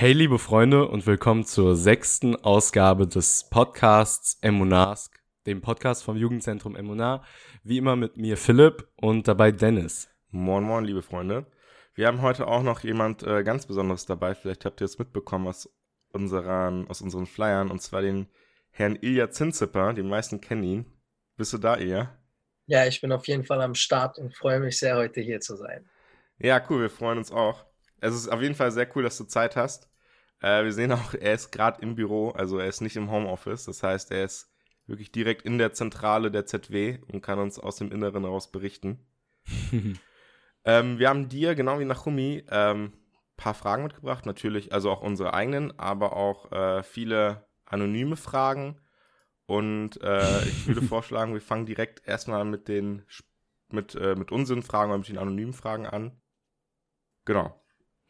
Hey liebe Freunde und willkommen zur sechsten Ausgabe des Podcasts Emunask, dem Podcast vom Jugendzentrum Emunar. Wie immer mit mir Philipp und dabei Dennis. Moin moin liebe Freunde. Wir haben heute auch noch jemand äh, ganz Besonderes dabei. Vielleicht habt ihr es mitbekommen aus unseren, aus unseren Flyern und zwar den Herrn Ilja Zinzipper. Die meisten kennen ihn. Bist du da, Ilja? Ja, ich bin auf jeden Fall am Start und freue mich sehr, heute hier zu sein. Ja, cool, wir freuen uns auch. Es ist auf jeden Fall sehr cool, dass du Zeit hast. Äh, wir sehen auch, er ist gerade im Büro, also er ist nicht im Homeoffice. Das heißt, er ist wirklich direkt in der Zentrale der ZW und kann uns aus dem Inneren heraus berichten. ähm, wir haben dir, genau wie Nachumi, ähm, paar Fragen mitgebracht. Natürlich, also auch unsere eigenen, aber auch äh, viele anonyme Fragen. Und äh, ich würde vorschlagen, wir fangen direkt erstmal mit den mit, äh, mit unseren Fragen oder mit den anonymen Fragen an. Genau.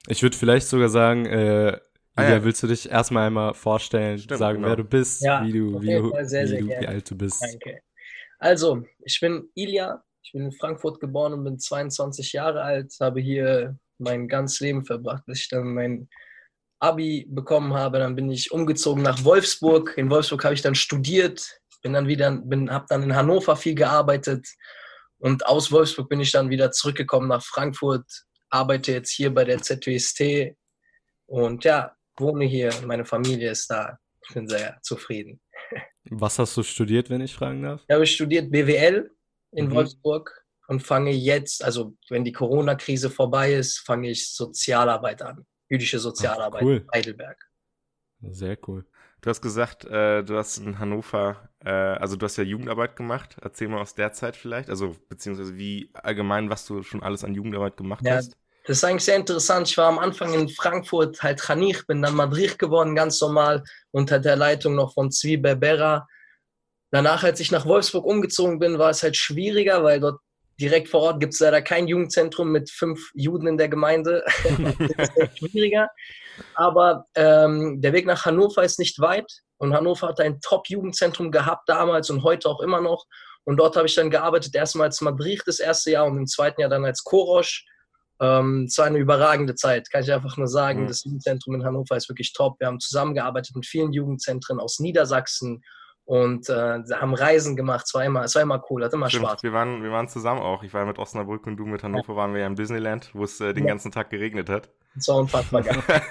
Ich würde vielleicht sogar sagen, äh, ah, ja. willst du dich erstmal einmal vorstellen, Stimmt, sagen, genau. wer du bist, ja, wie du, wie, du, sehr, sehr wie, du wie, alt du bist. Danke. Also, ich bin Ilja, ich bin in Frankfurt geboren und bin 22 Jahre alt, habe hier mein ganzes Leben verbracht, bis ich dann mein Abi bekommen habe. Dann bin ich umgezogen nach Wolfsburg. In Wolfsburg habe ich dann studiert, bin dann wieder, bin, habe dann in Hannover viel gearbeitet und aus Wolfsburg bin ich dann wieder zurückgekommen nach Frankfurt, arbeite jetzt hier bei der ZWST und ja, wohne hier, meine Familie ist da. Ich bin sehr zufrieden. Was hast du studiert, wenn ich fragen darf? Ich habe studiert BWL in mhm. Wolfsburg und fange jetzt, also wenn die Corona-Krise vorbei ist, fange ich Sozialarbeit an. Jüdische Sozialarbeit Ach, cool. in Heidelberg. Sehr cool. Du hast gesagt, äh, du hast in Hannover, äh, also du hast ja Jugendarbeit gemacht. Erzähl mal aus der Zeit vielleicht, also beziehungsweise wie allgemein, was du schon alles an Jugendarbeit gemacht ja, hast. Das ist eigentlich sehr interessant. Ich war am Anfang in Frankfurt, halt Khanich, bin dann Madrid geworden, ganz normal, unter der Leitung noch von Zwi Berbera. Danach, als ich nach Wolfsburg umgezogen bin, war es halt schwieriger, weil dort direkt vor Ort gibt es leider kein Jugendzentrum mit fünf Juden in der Gemeinde. das ist schwieriger. Aber ähm, der Weg nach Hannover ist nicht weit. Und Hannover hat ein Top-Jugendzentrum gehabt damals und heute auch immer noch. Und dort habe ich dann gearbeitet, erstmal als Madrid das erste Jahr und im zweiten Jahr dann als Korosch. Ähm, es war eine überragende Zeit, kann ich einfach nur sagen. Mhm. Das Jugendzentrum in Hannover ist wirklich top. Wir haben zusammengearbeitet mit vielen Jugendzentren aus Niedersachsen und äh, haben Reisen gemacht. Es war immer, es war immer cool, hat immer Stimmt, Spaß. Wir waren, wir waren zusammen auch. Ich war mit Osnabrück und du mit Hannover waren wir ja im Disneyland, wo es äh, den ja. ganzen Tag geregnet hat. Das war unfassbar geil.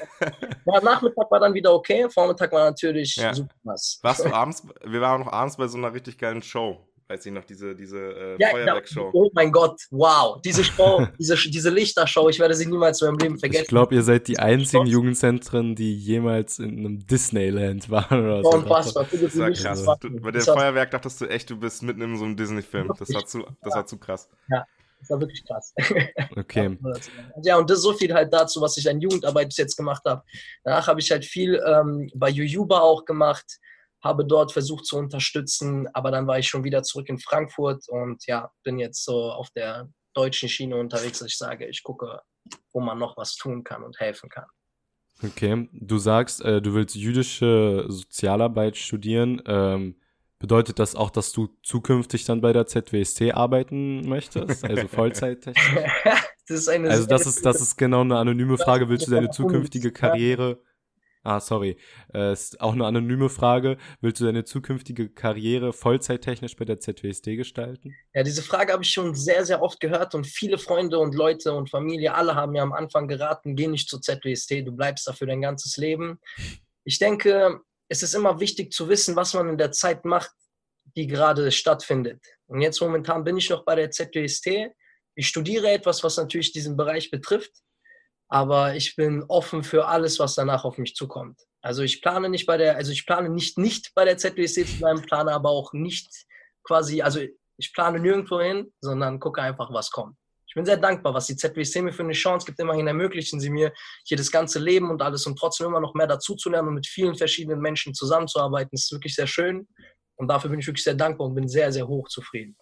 ja, Nachmittag war dann wieder okay, Vormittag war natürlich ja. super was. Warst du abends, wir waren noch abends bei so einer richtig geilen Show weiß ich noch, diese, diese äh, ja, Feuerwerkshow. Oh mein Gott, wow. Diese Show, diese, diese Lichtershow, ich werde sie niemals in meinem Leben vergessen. Ich glaube, ihr seid die einzigen Jugendzentren, die jemals in einem Disneyland waren oder so. Unfassbar. Das war krass. Du, bei dem Feuerwerk dachtest du echt, du bist mitten in so einem Disney-Film. Das war zu, das war zu krass. Ja. Das war wirklich krass. Okay. ja, und das ist so viel halt dazu, was ich an Jugendarbeit bis jetzt gemacht habe. Danach habe ich halt viel ähm, bei Jujuba auch gemacht habe dort versucht zu unterstützen, aber dann war ich schon wieder zurück in Frankfurt und ja, bin jetzt so auf der deutschen Schiene unterwegs, dass ich sage, ich gucke, wo man noch was tun kann und helfen kann. Okay, du sagst, äh, du willst jüdische Sozialarbeit studieren. Ähm, bedeutet das auch, dass du zukünftig dann bei der ZWST arbeiten möchtest, also Vollzeittechnisch? das ist eine also das ist, das ist genau eine anonyme Frage. Willst du deine zukünftige Karriere Ah, sorry. Äh, ist auch eine anonyme Frage. Willst du deine zukünftige Karriere vollzeittechnisch bei der ZWSD gestalten? Ja, diese Frage habe ich schon sehr, sehr oft gehört und viele Freunde und Leute und Familie, alle haben mir am Anfang geraten, geh nicht zur ZWSD, du bleibst da für dein ganzes Leben. Ich denke, es ist immer wichtig zu wissen, was man in der Zeit macht, die gerade stattfindet. Und jetzt momentan bin ich noch bei der ZWST. Ich studiere etwas, was natürlich diesen Bereich betrifft aber ich bin offen für alles, was danach auf mich zukommt. Also ich plane nicht bei der, also ich plane nicht nicht bei der ZWC zu bleiben, plane aber auch nicht quasi, also ich plane nirgendwo hin, sondern gucke einfach, was kommt. Ich bin sehr dankbar, was die ZWC mir für eine Chance gibt. Immerhin ermöglichen sie mir hier das ganze Leben und alles und trotzdem immer noch mehr dazuzulernen und mit vielen verschiedenen Menschen zusammenzuarbeiten. Das ist wirklich sehr schön und dafür bin ich wirklich sehr dankbar und bin sehr, sehr hoch zufrieden.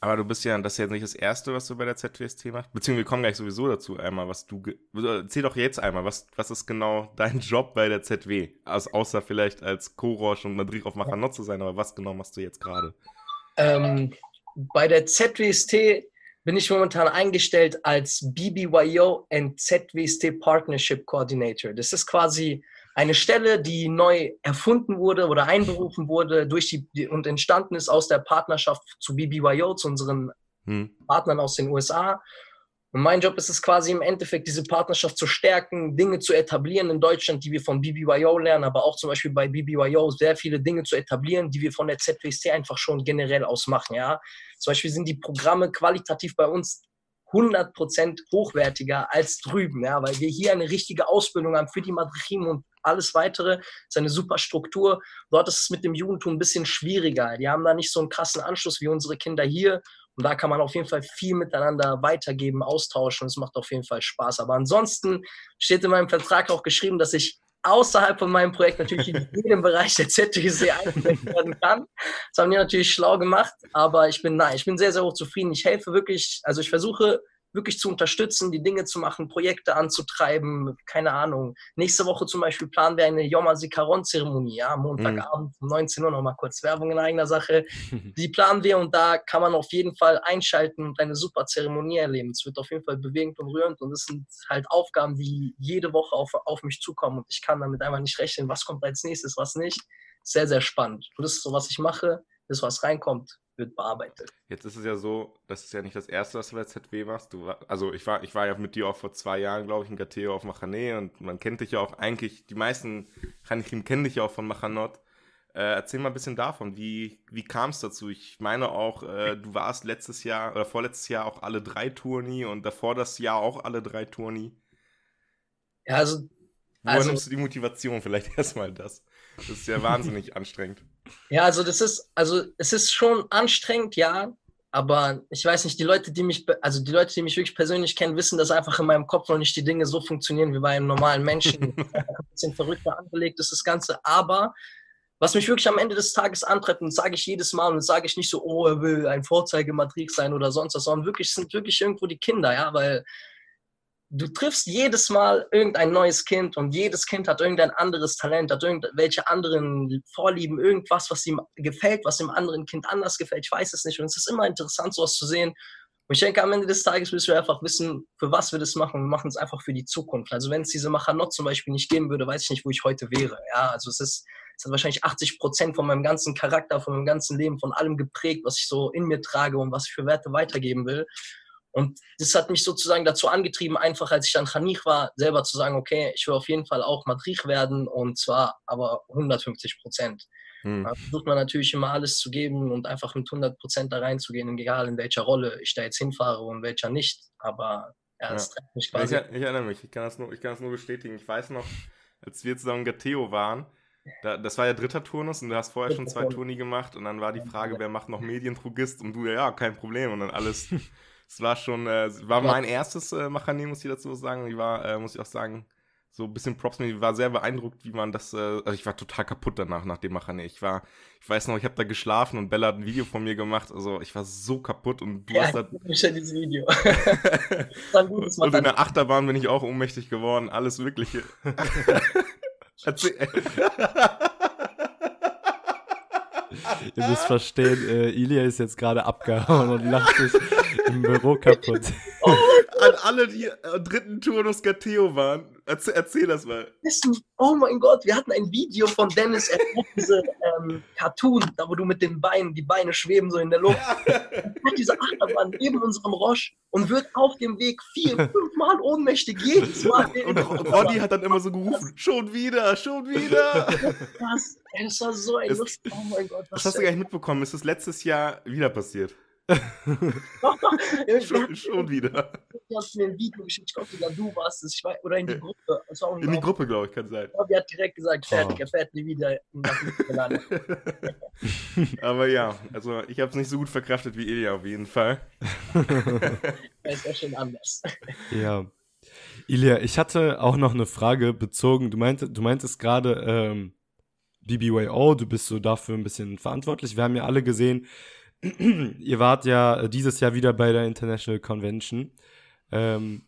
Aber du bist ja, das ist ja nicht das Erste, was du bei der ZWST machst. Beziehungsweise wir kommen gleich sowieso dazu einmal, was du. Also erzähl doch jetzt einmal, was, was ist genau dein Job bei der ZW? Also außer vielleicht als Korosch und Madrid auf Machanot zu sein, aber was genau machst du jetzt gerade? Ähm, bei der ZWST bin ich momentan eingestellt als BBYO and ZWST Partnership Coordinator. Das ist quasi eine Stelle, die neu erfunden wurde oder einberufen wurde durch die und entstanden ist aus der Partnerschaft zu BBYO, zu unseren hm. Partnern aus den USA. Und mein Job ist es quasi im Endeffekt, diese Partnerschaft zu stärken, Dinge zu etablieren in Deutschland, die wir von BBYO lernen, aber auch zum Beispiel bei BBYO sehr viele Dinge zu etablieren, die wir von der ZWST einfach schon generell aus machen. Ja? Zum Beispiel sind die Programme qualitativ bei uns 100% hochwertiger als drüben, ja, weil wir hier eine richtige Ausbildung haben für die Madrichim und alles weitere. Ist eine super Struktur. Dort ist es mit dem Judentum ein bisschen schwieriger. Die haben da nicht so einen krassen Anschluss wie unsere Kinder hier. Und da kann man auf jeden Fall viel miteinander weitergeben, austauschen. Es macht auf jeden Fall Spaß. Aber ansonsten steht in meinem Vertrag auch geschrieben, dass ich außerhalb von meinem Projekt natürlich in jedem Bereich der ZTC eingesetzt werden kann. Das haben die natürlich schlau gemacht, aber ich bin, nein, ich bin sehr, sehr hoch zufrieden. Ich helfe wirklich, also ich versuche wirklich zu unterstützen, die Dinge zu machen, Projekte anzutreiben, keine Ahnung. Nächste Woche zum Beispiel planen wir eine Yom HaZikaron-Zeremonie, ja, Montagabend um 19 Uhr, nochmal kurz Werbung in eigener Sache. Die planen wir und da kann man auf jeden Fall einschalten und eine super Zeremonie erleben. Es wird auf jeden Fall bewegend und rührend und es sind halt Aufgaben, die jede Woche auf, auf mich zukommen und ich kann damit einfach nicht rechnen, was kommt als nächstes, was nicht. Sehr, sehr spannend. Und das ist so, was ich mache, das, was reinkommt, wird bearbeitet. Jetzt ist es ja so, das ist ja nicht das erste, was du bei ZW machst. Du war, also ich war, ich war ja mit dir auch vor zwei Jahren, glaube ich, in Gateo auf Machane und man kennt dich ja auch eigentlich, die meisten Chanichim kennen dich ja auch von Machanot. Äh, erzähl mal ein bisschen davon, wie, wie kam es dazu? Ich meine auch, äh, du warst letztes Jahr oder vorletztes Jahr auch alle drei Tourni und davor das Jahr auch alle drei Tourni. Ja, also. Woher also, nimmst du die Motivation? Vielleicht erstmal das. Das ist ja wahnsinnig anstrengend. Ja, also das ist, also es ist schon anstrengend, ja. Aber ich weiß nicht, die Leute, die mich, also die Leute, die mich wirklich persönlich kennen, wissen, dass einfach in meinem Kopf noch nicht die Dinge so funktionieren wie bei einem normalen Menschen. Ein bisschen verrückter angelegt ist das Ganze. Aber was mich wirklich am Ende des Tages antreibt, und sage ich jedes Mal, und sage ich nicht so, oh, er will ein Vorzeigematrix sein oder sonst was, sondern wirklich sind wirklich irgendwo die Kinder, ja, weil du triffst jedes Mal irgendein neues Kind und jedes Kind hat irgendein anderes Talent, hat irgendwelche anderen Vorlieben, irgendwas, was ihm gefällt, was dem anderen Kind anders gefällt. Ich weiß es nicht. Und es ist immer interessant, sowas zu sehen. Und ich denke, am Ende des Tages müssen wir einfach wissen, für was wir das machen. Wir machen es einfach für die Zukunft. Also wenn es diese Machanot zum Beispiel nicht geben würde, weiß ich nicht, wo ich heute wäre. Ja, also es ist, es hat wahrscheinlich 80 Prozent von meinem ganzen Charakter, von meinem ganzen Leben, von allem geprägt, was ich so in mir trage und was ich für Werte weitergeben will. Und das hat mich sozusagen dazu angetrieben, einfach als ich dann Khanich war, selber zu sagen, okay, ich will auf jeden Fall auch Madrich werden und zwar aber 150 Prozent. Hm. Da versucht man natürlich immer alles zu geben und einfach mit 100 Prozent da reinzugehen, egal in welcher Rolle ich da jetzt hinfahre und welcher nicht. Aber ja, das ja. mich quasi. Ich, ich, erinnere mich, ich kann, das nur, ich kann das nur bestätigen. Ich weiß noch, als wir zusammen Gateo waren, da, das war ja dritter Turnus und du hast vorher schon zwei Turni gemacht und dann war die Frage, wer macht noch Medientrugist und du, ja, kein Problem und dann alles es war schon, äh, war mein erstes äh, Machane, muss ich dazu sagen. Ich war, äh, muss ich auch sagen, so ein bisschen Props mir. Ich war sehr beeindruckt, wie man das, äh, also ich war total kaputt danach, nach dem Machane. Ich war, ich weiß noch, ich habe da geschlafen und Bella hat ein Video von mir gemacht. Also ich war so kaputt und du ja, hast da. Ich ja dieses Video. gut, und in der Achterbahn bin ich auch ohnmächtig geworden. Alles Mögliche. Erzähl. Ihr müsst verstehen, äh, Ilya ist jetzt gerade abgehauen und lacht sich im Büro kaputt. An alle, die am dritten Turnus Gateo waren, erzähl, erzähl, das mal. Oh mein Gott, wir hatten ein Video von Dennis, er diese ähm, Cartoon, da wo du mit den Beinen, die Beine schweben so in der Luft. Er hat diese Achterbahn neben unserem Roche und wird auf dem Weg vier, fünf Mal ohnmächtig jedes Mal. Und, Ronny hat dann immer so gerufen, schon wieder, schon wieder. Das, das war so ein Lust. Oh mein Gott. Was das hast du gar nicht mitbekommen. Ist das letztes Jahr wieder passiert? Schon, schon wieder. Du hast mir ein Video geschickt, ich glaube sogar du warst es, weiß, oder in die Gruppe. in die Gruppe, glaube ich, kann sein. Ja, die hat direkt gesagt, fertig, oh. er fährt nie wieder Aber ja, also ich habe es nicht so gut verkraftet wie Ilja auf jeden Fall. Er ist ja schon anders. Ja. Ilja, ich hatte auch noch eine Frage bezogen. Du, meinte, du meintest gerade ähm, BBYO, du bist so dafür ein bisschen verantwortlich. Wir haben ja alle gesehen, ihr wart ja dieses Jahr wieder bei der International Convention. Ähm,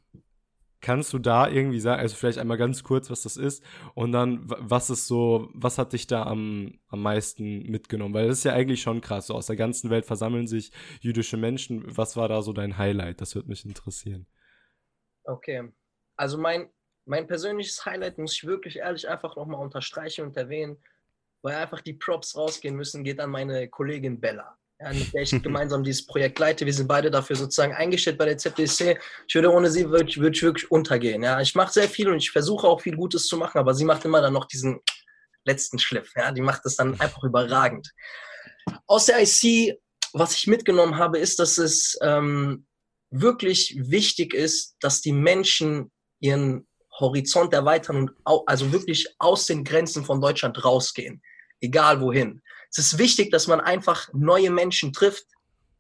Kannst du da irgendwie sagen, also vielleicht einmal ganz kurz, was das ist und dann, was ist so, was hat dich da am, am meisten mitgenommen? Weil das ist ja eigentlich schon krass, so aus der ganzen Welt versammeln sich jüdische Menschen. Was war da so dein Highlight? Das würde mich interessieren. Okay, also mein, mein persönliches Highlight muss ich wirklich ehrlich einfach nochmal unterstreichen und erwähnen, weil einfach die Props rausgehen müssen, geht an meine Kollegin Bella mit der ich gemeinsam dieses Projekt leite. Wir sind beide dafür sozusagen eingestellt bei der ZDC. Ich würde ohne sie würde, würde ich wirklich untergehen. Ja, ich mache sehr viel und ich versuche auch viel Gutes zu machen, aber sie macht immer dann noch diesen letzten Schliff. Ja, die macht das dann einfach überragend. Aus der IC, was ich mitgenommen habe, ist, dass es ähm, wirklich wichtig ist, dass die Menschen ihren Horizont erweitern und also wirklich aus den Grenzen von Deutschland rausgehen, egal wohin. Es ist wichtig, dass man einfach neue Menschen trifft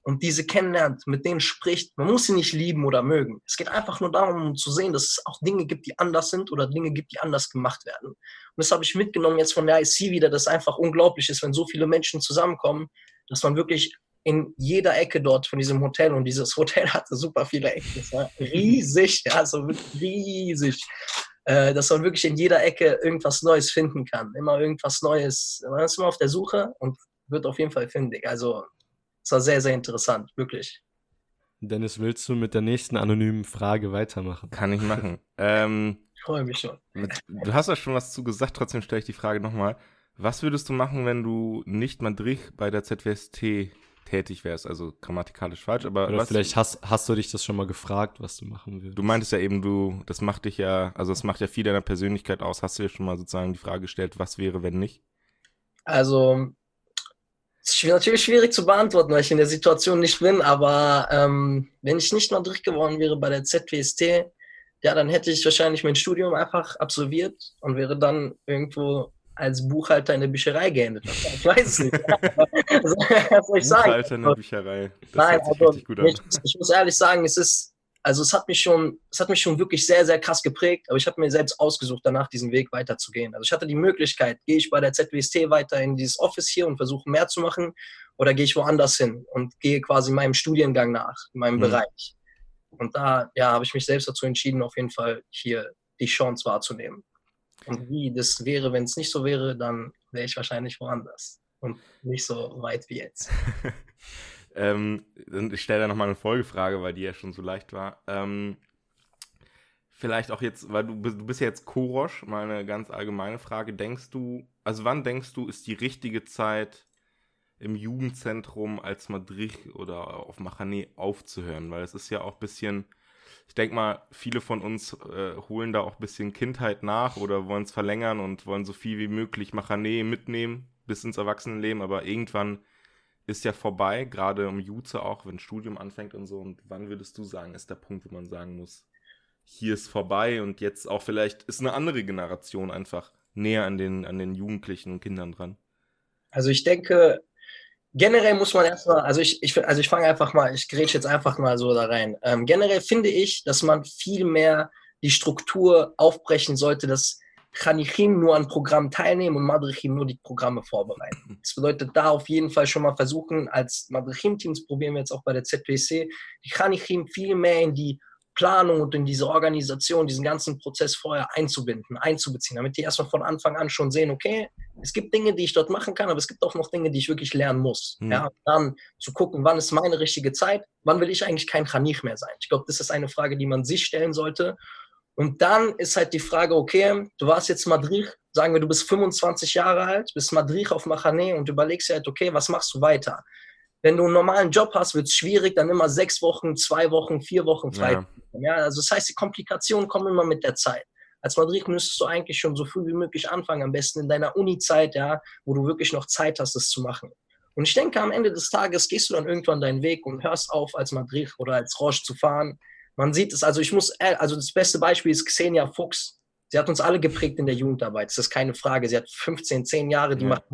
und diese kennenlernt, mit denen spricht. Man muss sie nicht lieben oder mögen. Es geht einfach nur darum, um zu sehen, dass es auch Dinge gibt, die anders sind oder Dinge gibt, die anders gemacht werden. Und das habe ich mitgenommen jetzt von der IC wieder, dass einfach unglaublich ist, wenn so viele Menschen zusammenkommen, dass man wirklich in jeder Ecke dort von diesem Hotel und dieses Hotel hatte super viele Ecken. riesig, ja, so riesig äh, dass man wirklich in jeder Ecke irgendwas Neues finden kann. Immer irgendwas Neues. Man ist immer auf der Suche und wird auf jeden Fall findig. Also es war sehr, sehr interessant, wirklich. Dennis, willst du mit der nächsten anonymen Frage weitermachen? Kann ich machen. ähm, ich freue mich schon. Mit, du hast ja schon was zu gesagt, trotzdem stelle ich die Frage nochmal. Was würdest du machen, wenn du nicht Madrid bei der ZWST tätig wärst. Also grammatikalisch falsch, aber. Oder was, vielleicht hast, hast du dich das schon mal gefragt, was du machen würdest. Du meintest ja eben, du, das macht dich ja, also das macht ja viel deiner Persönlichkeit aus. Hast du dir schon mal sozusagen die Frage gestellt, was wäre, wenn nicht? Also, es ist natürlich schwierig zu beantworten, weil ich in der Situation nicht bin, aber ähm, wenn ich nicht Madrid geworden wäre bei der ZWST, ja, dann hätte ich wahrscheinlich mein Studium einfach absolviert und wäre dann irgendwo als Buchhalter in der Bücherei geendet Ich weiß es nicht. was soll ich sagen? Buchhalter in der Bücherei. Das Nein, also, ich, ich, muss ehrlich sagen, es ist, also es hat mich schon, es hat mich schon wirklich sehr, sehr krass geprägt, aber ich habe mir selbst ausgesucht, danach diesen Weg weiterzugehen. Also ich hatte die Möglichkeit, gehe ich bei der ZWST weiter in dieses Office hier und versuche mehr zu machen oder gehe ich woanders hin und gehe quasi meinem Studiengang nach, meinem mhm. Bereich. Und da ja, habe ich mich selbst dazu entschieden, auf jeden Fall hier die Chance wahrzunehmen. Und wie das wäre, wenn es nicht so wäre, dann wäre ich wahrscheinlich woanders und nicht so weit wie jetzt. ähm, ich stelle da nochmal eine Folgefrage, weil die ja schon so leicht war. Ähm, vielleicht auch jetzt, weil du, du bist ja jetzt Korosch, mal eine ganz allgemeine Frage. Denkst du, also wann denkst du, ist die richtige Zeit im Jugendzentrum als Madrid oder auf Machané aufzuhören? Weil es ist ja auch ein bisschen ich denke mal, viele von uns äh, holen da auch ein bisschen Kindheit nach oder wollen es verlängern und wollen so viel wie möglich Machanee mitnehmen bis ins Erwachsenenleben, aber irgendwann ist ja vorbei, gerade um Jutze auch, wenn Studium anfängt und so. Und wann würdest du sagen, ist der Punkt, wo man sagen muss, hier ist vorbei und jetzt auch vielleicht ist eine andere Generation einfach näher an den, an den Jugendlichen und Kindern dran? Also ich denke, generell muss man erstmal, also ich, ich, also ich fange einfach mal, ich grätsche jetzt einfach mal so da rein. Ähm, generell finde ich, dass man viel mehr die Struktur aufbrechen sollte, dass Chanichim nur an Programmen teilnehmen und Madrichim nur die Programme vorbereiten. Das bedeutet, da auf jeden Fall schon mal versuchen, als Madrichim-Teams probieren wir jetzt auch bei der ZPC, die Chanichim viel mehr in die Planung und in diese Organisation, diesen ganzen Prozess vorher einzubinden, einzubeziehen, damit die erstmal von Anfang an schon sehen, okay, es gibt Dinge, die ich dort machen kann, aber es gibt auch noch Dinge, die ich wirklich lernen muss. Mhm. Ja, dann zu gucken, wann ist meine richtige Zeit, wann will ich eigentlich kein Kranich mehr sein. Ich glaube, das ist eine Frage, die man sich stellen sollte. Und dann ist halt die Frage, okay, du warst jetzt Madrid, sagen wir, du bist 25 Jahre alt, bist Madrid auf Machané und überlegst halt, okay, was machst du weiter? wenn du einen normalen Job hast, wird es schwierig, dann immer sechs Wochen, zwei Wochen, vier Wochen frei. Ja. ja. also das heißt, die Komplikationen kommen immer mit der Zeit. Als Madrid müsstest du eigentlich schon so früh wie möglich anfangen, am besten in deiner Uni-Zeit, ja, wo du wirklich noch Zeit hast, das zu machen. Und ich denke, am Ende des Tages gehst du dann irgendwann deinen Weg und hörst auf, als Madrid oder als Roche zu fahren. Man sieht es, also ich muss, äh, also das beste Beispiel ist Xenia Fuchs. Sie hat uns alle geprägt in der Jugendarbeit, das ist keine Frage. Sie hat 15, 10 Jahre, die ja. macht,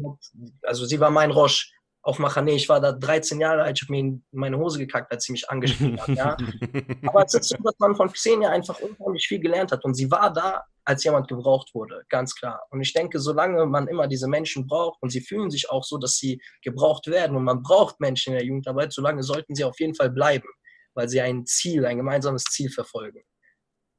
also sie war mein Roche auf Machané. Ich war da 13 Jahre alt, ich habe mir in meine Hose gekackt, als sie mich angeschrieben hat. Ja. Aber es ist so, dass man von Xenia einfach unheimlich viel gelernt hat. Und sie war da, als jemand gebraucht wurde, ganz klar. Und ich denke, solange man immer diese Menschen braucht und sie fühlen sich auch so, dass sie gebraucht werden und man braucht Menschen in der Jugendarbeit, solange sollten sie auf jeden Fall bleiben, weil sie ein Ziel, ein gemeinsames Ziel verfolgen.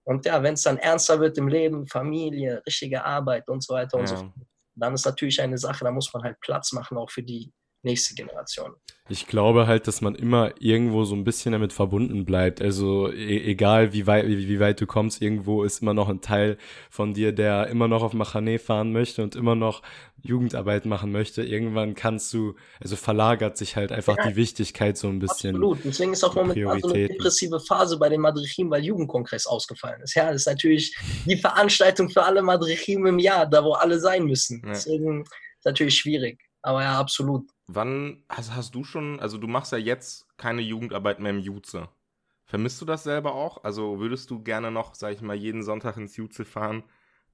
Und ja, wenn es dann ernster wird im Leben, Familie, richtige Arbeit und so weiter und so fort, dann ist natürlich eine Sache, da muss man halt Platz machen, auch für die nächste Generation. Ich glaube halt, dass man immer irgendwo so ein bisschen damit verbunden bleibt. Also e egal wie weit, wie, wie, weit du kommst, irgendwo ist immer noch ein Teil von dir, der immer noch auf Machane fahren möchte und immer noch Jugendarbeit machen möchte. Irgendwann kannst du, also verlagert sich halt einfach ja, die Wichtigkeit so ein bisschen. Absolut. Deswegen ist auch momentan so eine depressive Phase bei den Madrichim, weil Jugendkongress ausgefallen ist. Ja, das ist natürlich die Veranstaltung für alle Madrichim im Jahr, da wo alle sein müssen. Ja. Deswegen ist natürlich schwierig. Aber ja, absolut. Wann hast, hast du schon, also du machst ja jetzt keine Jugendarbeit mehr im Juze. Vermisst du das selber auch? Also würdest du gerne noch, sag ich mal, jeden Sonntag ins Juze fahren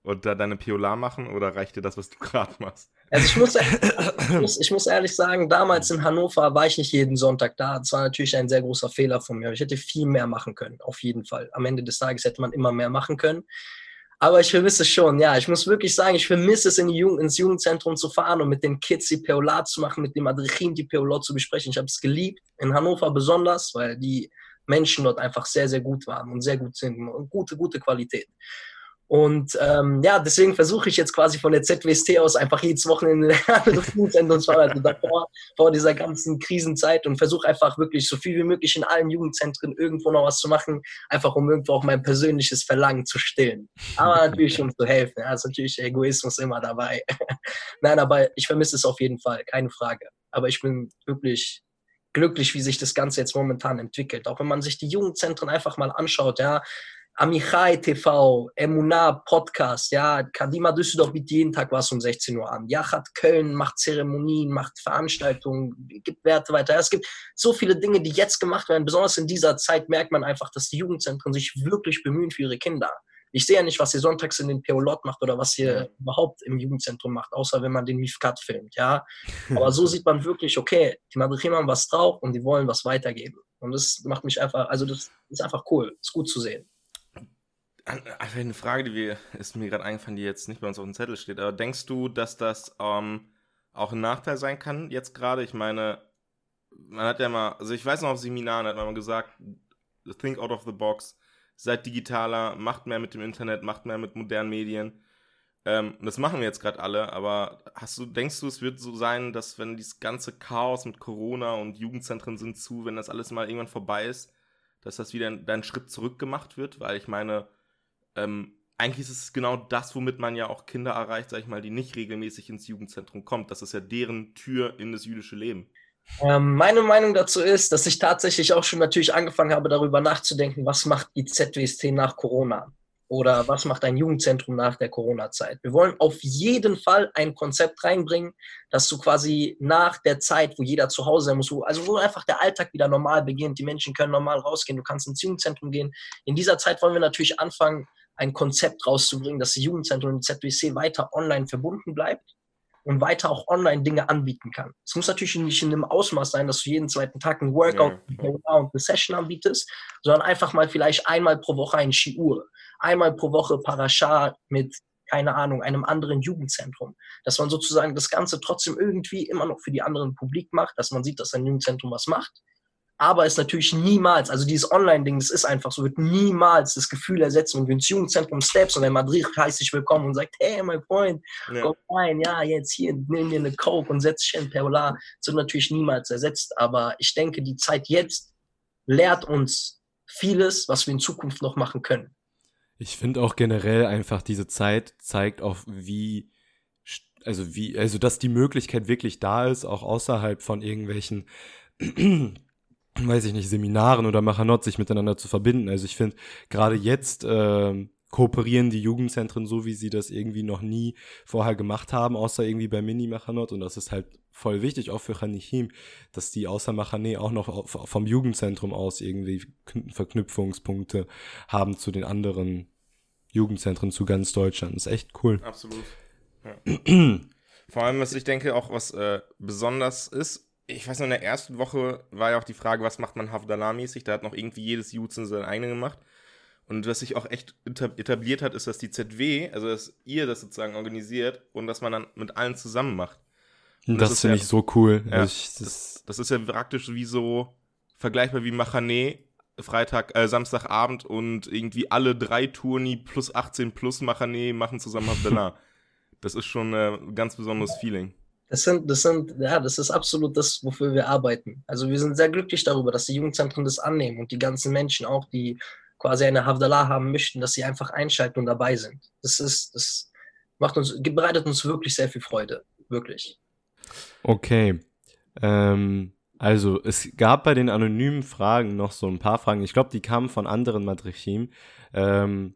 und da deine Piola machen oder reicht dir das, was du gerade machst? Also ich muss, ich muss, ich, muss, ehrlich sagen, damals in Hannover war ich nicht jeden Sonntag da. Das war natürlich ein sehr großer Fehler von mir. Ich hätte viel mehr machen können, auf jeden Fall. Am Ende des Tages hätte man immer mehr machen können. Aber ich vermisse es schon, ja. Ich muss wirklich sagen, ich vermisse es, in die Jugend, ins Jugendzentrum zu fahren und mit den Kids die Peola zu machen, mit dem Adrichin die Peola zu besprechen. Ich habe es geliebt, in Hannover besonders, weil die Menschen dort einfach sehr, sehr gut waren und sehr gut sind und gute, gute Qualität. Und ähm, ja, deswegen versuche ich jetzt quasi von der ZWST aus einfach jedes Wochenende Jugendzentrum zu arbeiten, davor, vor dieser ganzen Krisenzeit und versuche einfach wirklich so viel wie möglich in allen Jugendzentren irgendwo noch was zu machen, einfach um irgendwo auch mein persönliches Verlangen zu stillen. Aber natürlich um zu helfen. Ja, ist natürlich Egoismus immer dabei. Nein, aber ich vermisse es auf jeden Fall, keine Frage. Aber ich bin wirklich glücklich, wie sich das Ganze jetzt momentan entwickelt. Auch wenn man sich die Jugendzentren einfach mal anschaut, ja, Amichai TV, Emuna Podcast, ja, Kadima Düsseldorf bietet jeden Tag was um 16 Uhr an. Yachat Köln macht Zeremonien, macht Veranstaltungen, gibt Werte weiter. Es gibt so viele Dinge, die jetzt gemacht werden. Besonders in dieser Zeit merkt man einfach, dass die Jugendzentren sich wirklich bemühen für ihre Kinder. Ich sehe ja nicht, was ihr sonntags in den Peolot macht oder was ihr überhaupt im Jugendzentrum macht, außer wenn man den Mifkat filmt, ja. Aber so sieht man wirklich, okay, die Madrichim haben was drauf und die wollen was weitergeben. Und das macht mich einfach, also das ist einfach cool, ist gut zu sehen. Einfach eine Frage, die wir, ist mir gerade eingefallen, die jetzt nicht bei uns auf dem Zettel steht. Aber denkst du, dass das ähm, auch ein Nachteil sein kann jetzt gerade? Ich meine, man hat ja mal, also ich weiß noch auf Seminaren hat man mal gesagt, think out of the box, seid digitaler, macht mehr mit dem Internet, macht mehr mit modernen Medien. Ähm, das machen wir jetzt gerade alle, aber hast du, denkst du, es wird so sein, dass wenn dieses ganze Chaos mit Corona und Jugendzentren sind zu, wenn das alles mal irgendwann vorbei ist, dass das wieder ein Schritt zurück gemacht wird? Weil ich meine, ähm, eigentlich ist es genau das, womit man ja auch Kinder erreicht, sag ich mal, die nicht regelmäßig ins Jugendzentrum kommen. Das ist ja deren Tür in das jüdische Leben. Ähm, meine Meinung dazu ist, dass ich tatsächlich auch schon natürlich angefangen habe, darüber nachzudenken, was macht die ZWST nach Corona? Oder was macht ein Jugendzentrum nach der Corona-Zeit? Wir wollen auf jeden Fall ein Konzept reinbringen, dass du quasi nach der Zeit, wo jeder zu Hause sein muss, wo, also wo einfach der Alltag wieder normal beginnt, die Menschen können normal rausgehen, du kannst ins Jugendzentrum gehen. In dieser Zeit wollen wir natürlich anfangen, ein Konzept rauszubringen, dass das Jugendzentrum und ZWC weiter online verbunden bleibt und weiter auch online Dinge anbieten kann. Es muss natürlich nicht in einem Ausmaß sein, dass du jeden zweiten Tag ein Workout ja. und eine Session anbietest, sondern einfach mal vielleicht einmal pro Woche ein Shiur einmal pro Woche Parascha mit, keine Ahnung, einem anderen Jugendzentrum. Dass man sozusagen das Ganze trotzdem irgendwie immer noch für die anderen Publik macht, dass man sieht, dass ein Jugendzentrum was macht. Aber es natürlich niemals, also dieses Online-Ding, das ist einfach so, wird niemals das Gefühl ersetzen, wenn du ins Jugendzentrum steps und der Madrid heißt dich willkommen und sagt, hey, mein Freund, ja. komm rein, ja, jetzt hier, nimm dir eine Coke und setz dich in Perla. Das wird natürlich niemals ersetzt. Aber ich denke, die Zeit jetzt lehrt uns vieles, was wir in Zukunft noch machen können. Ich finde auch generell einfach diese Zeit zeigt auch, wie, also wie, also dass die Möglichkeit wirklich da ist, auch außerhalb von irgendwelchen, weiß ich nicht, Seminaren oder Machanot sich miteinander zu verbinden. Also ich finde, gerade jetzt äh, kooperieren die Jugendzentren so, wie sie das irgendwie noch nie vorher gemacht haben, außer irgendwie bei Mini-Machanot. Und das ist halt voll wichtig, auch für Chanichim, dass die außer Machane auch noch vom Jugendzentrum aus irgendwie Verknüpfungspunkte haben zu den anderen Jugendzentren zu ganz Deutschland. Das ist echt cool. Absolut. Ja. Vor allem, was ich denke, auch was äh, besonders ist, ich weiß noch, in der ersten Woche war ja auch die Frage, was macht man Havdalah-mäßig? Da hat noch irgendwie jedes Jutzen seine eigene gemacht. Und was sich auch echt etabliert hat, ist, dass die ZW, also dass ihr das sozusagen organisiert und dass man dann mit allen zusammen macht. Und das, das finde ja, ich so cool. Ja, also ich, das, das, ist ja praktisch wie so vergleichbar wie Machane, Freitag, äh, Samstagabend und irgendwie alle drei Turni plus 18 plus Machane machen zusammen Abdallah. das ist schon äh, ein ganz besonderes Feeling. Das sind, das sind, ja, das ist absolut das, wofür wir arbeiten. Also wir sind sehr glücklich darüber, dass die Jugendzentren das annehmen und die ganzen Menschen auch, die quasi eine Havdalah haben möchten, dass sie einfach einschalten und dabei sind. Das ist, das macht uns, bereitet uns wirklich sehr viel Freude. Wirklich. Okay. Ähm, also, es gab bei den anonymen Fragen noch so ein paar Fragen. Ich glaube, die kamen von anderen Madrichim. Ähm,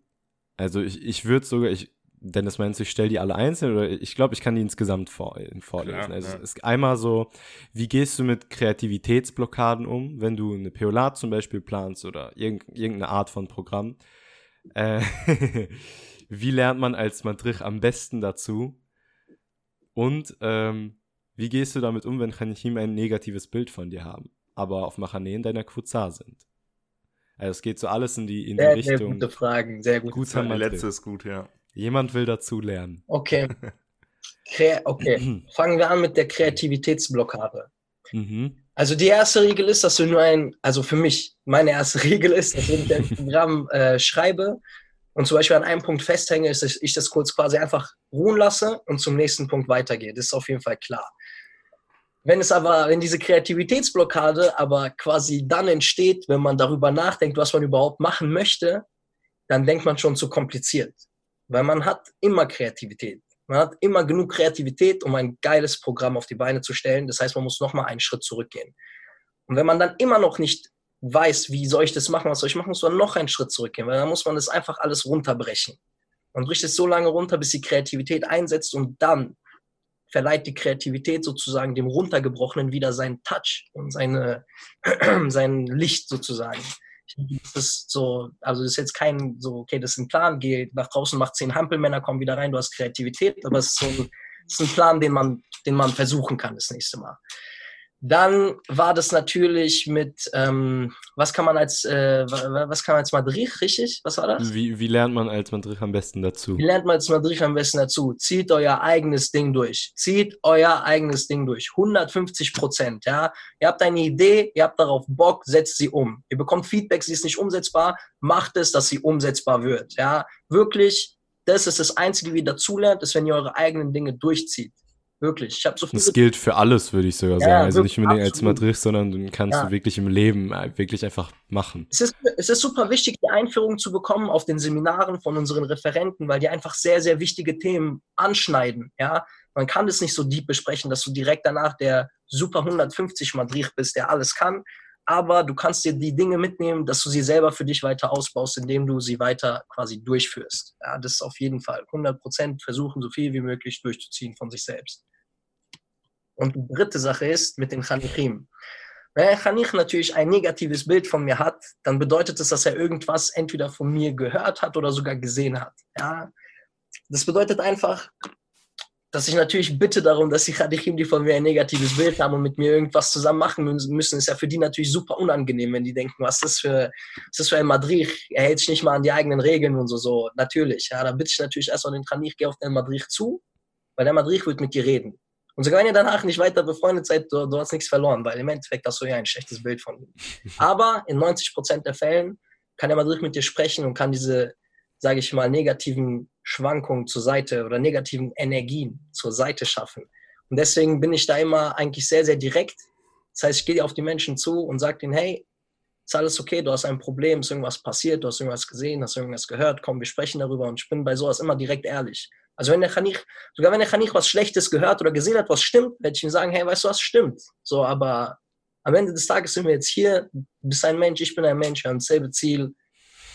also, ich, ich würde sogar, ich, Dennis meinst, ich stelle die alle einzeln oder ich glaube, ich kann die insgesamt vor, vorlesen. Klar, also, ja. es ist einmal so, wie gehst du mit Kreativitätsblockaden um, wenn du eine Peolat zum Beispiel planst oder irgendeine Art von Programm? Äh, wie lernt man als Madrich am besten dazu? Und ähm, wie gehst du damit um, wenn Chanichim ein negatives Bild von dir haben, aber auf Machaneen deiner Kuzar sind? Also es geht so alles in die, in sehr, die Richtung. Sehr gute Fragen, sehr gute Guter Fragen. Letzte ist gut, ja. Jemand will dazu lernen. Okay. okay, fangen wir an mit der Kreativitätsblockade. Mhm. Also die erste Regel ist, dass du nur ein, also für mich, meine erste Regel ist, dass wenn ich ein Programm äh, schreibe und zum Beispiel an einem Punkt festhänge, ist, dass ich das kurz quasi einfach ruhen lasse und zum nächsten Punkt weitergehe. Das ist auf jeden Fall klar. Wenn es aber, wenn diese Kreativitätsblockade aber quasi dann entsteht, wenn man darüber nachdenkt, was man überhaupt machen möchte, dann denkt man schon zu kompliziert. Weil man hat immer Kreativität. Man hat immer genug Kreativität, um ein geiles Programm auf die Beine zu stellen. Das heißt, man muss nochmal einen Schritt zurückgehen. Und wenn man dann immer noch nicht weiß, wie soll ich das machen, was soll ich machen, muss man noch einen Schritt zurückgehen, weil dann muss man das einfach alles runterbrechen. Man bricht es so lange runter, bis die Kreativität einsetzt und dann verleiht die Kreativität sozusagen dem Runtergebrochenen wieder seinen Touch und seine, sein Licht sozusagen. Das ist so, also das ist jetzt kein so, okay, das ist ein Plan, geh nach draußen, mach zehn Hampelmänner, komm wieder rein, du hast Kreativität, aber es ist so ein, ist ein Plan, den man, den man versuchen kann das nächste Mal. Dann war das natürlich mit, ähm, was kann man als, äh, was kann man als Madrid, richtig? Was war das? Wie, wie lernt man als Madrid am besten dazu? Wie lernt man als Madrid am besten dazu? Zieht euer eigenes Ding durch. Zieht euer eigenes Ding durch. 150 Prozent, ja. Ihr habt eine Idee, ihr habt darauf Bock, setzt sie um. Ihr bekommt Feedback, sie ist nicht umsetzbar, macht es, dass sie umsetzbar wird, ja. Wirklich, das ist das Einzige, wie ihr dazulernt, ist, wenn ihr eure eigenen Dinge durchzieht. Wirklich. Ich so das gilt für alles, würde ich sogar ja, sagen. Also nicht unbedingt als Madrid, sondern kannst ja. du wirklich im Leben äh, wirklich einfach machen. Es ist, es ist super wichtig, die Einführung zu bekommen auf den Seminaren von unseren Referenten, weil die einfach sehr, sehr wichtige Themen anschneiden. Ja? Man kann es nicht so deep besprechen, dass du direkt danach der Super 150 Madrid bist, der alles kann. Aber du kannst dir die Dinge mitnehmen, dass du sie selber für dich weiter ausbaust, indem du sie weiter quasi durchführst. Ja, das ist auf jeden Fall 100 Prozent versuchen, so viel wie möglich durchzuziehen von sich selbst. Und die dritte Sache ist mit den Chanichim. Wenn ein Chanich natürlich ein negatives Bild von mir hat, dann bedeutet es, dass er irgendwas entweder von mir gehört hat oder sogar gesehen hat. Ja? Das bedeutet einfach, dass ich natürlich bitte darum, dass die Chanichim, die von mir ein negatives Bild haben und mit mir irgendwas zusammen machen müssen, ist ja für die natürlich super unangenehm, wenn die denken, was ist das für, was ist für ein Madrich? Er hält sich nicht mal an die eigenen Regeln und so, so. Natürlich, ja, da bitte ich natürlich erstmal den Chanich, geh auf den Madrich zu, weil der Madrich wird mit dir reden. Und sogar wenn ihr danach nicht weiter befreundet seid, du, du hast nichts verloren, weil im Endeffekt hast du ja ein schlechtes Bild von ihm. Aber in 90 Prozent der Fällen kann der Madrid mit dir sprechen und kann diese, sage ich mal, negativen Schwankungen zur Seite oder negativen Energien zur Seite schaffen. Und deswegen bin ich da immer eigentlich sehr, sehr direkt. Das heißt, ich gehe auf die Menschen zu und sage ihnen, hey, ist alles okay, du hast ein Problem, ist irgendwas passiert, du hast irgendwas gesehen, hast irgendwas gehört, komm, wir sprechen darüber und ich bin bei sowas immer direkt ehrlich. Also wenn der Chanich, sogar wenn der Chanich was Schlechtes gehört oder gesehen hat, was stimmt, werde ich ihm sagen, hey, weißt du was, stimmt. So, aber am Ende des Tages sind wir jetzt hier, du bist ein Mensch, ich bin ein Mensch, wir haben dasselbe Ziel.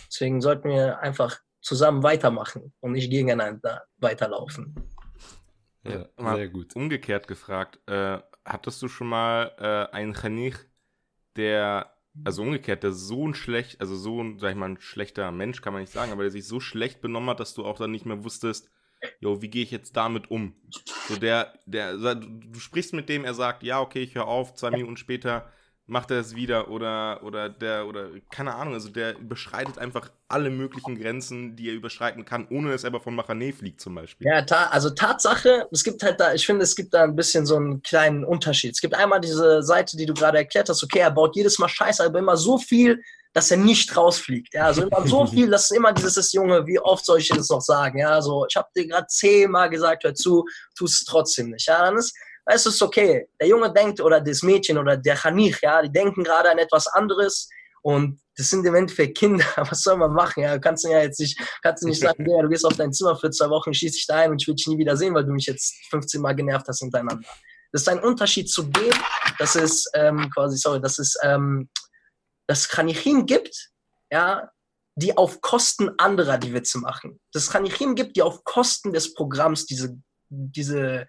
Deswegen sollten wir einfach zusammen weitermachen und nicht gegeneinander weiterlaufen. Ja, sehr gut. Umgekehrt gefragt, äh, hattest du schon mal äh, einen Chanich, der, also umgekehrt, der so ein schlecht, also so ein, sag ich mal, ein schlechter Mensch, kann man nicht sagen, aber der sich so schlecht benommen hat, dass du auch dann nicht mehr wusstest, jo, wie gehe ich jetzt damit um? So der, der, du sprichst mit dem, er sagt, ja, okay, ich höre auf, zwei Minuten später macht er es wieder oder, oder der, oder keine Ahnung, also der überschreitet einfach alle möglichen Grenzen, die er überschreiten kann, ohne dass er aber von Machane fliegt zum Beispiel. Ja, ta also Tatsache, es gibt halt da, ich finde, es gibt da ein bisschen so einen kleinen Unterschied. Es gibt einmal diese Seite, die du gerade erklärt hast, okay, er baut jedes Mal Scheiße, aber immer so viel, dass er nicht rausfliegt. Ja, also immer so viel, dass immer dieses ist, Junge, wie oft soll ich dir das noch sagen? Ja, also ich habe dir gerade zehnmal gesagt, hör zu, tust es trotzdem nicht. Ja, dann ist, du, ist okay. Der Junge denkt oder das Mädchen oder der Chanich, ja, die denken gerade an etwas anderes und das sind im Endeffekt Kinder. Was soll man machen? Ja, du kannst ja jetzt nicht, kannst nicht sagen, ja, du gehst auf dein Zimmer für zwei Wochen, schießt dich da ein und ich will dich nie wieder sehen, weil du mich jetzt 15 Mal genervt hast hintereinander. Das ist ein Unterschied zu dem, dass es ähm, quasi, sorry, dass es ähm, das Kranichim gibt, ja, die auf Kosten anderer die Witze machen. Das Kranichim gibt, die auf Kosten des Programms diese, diese,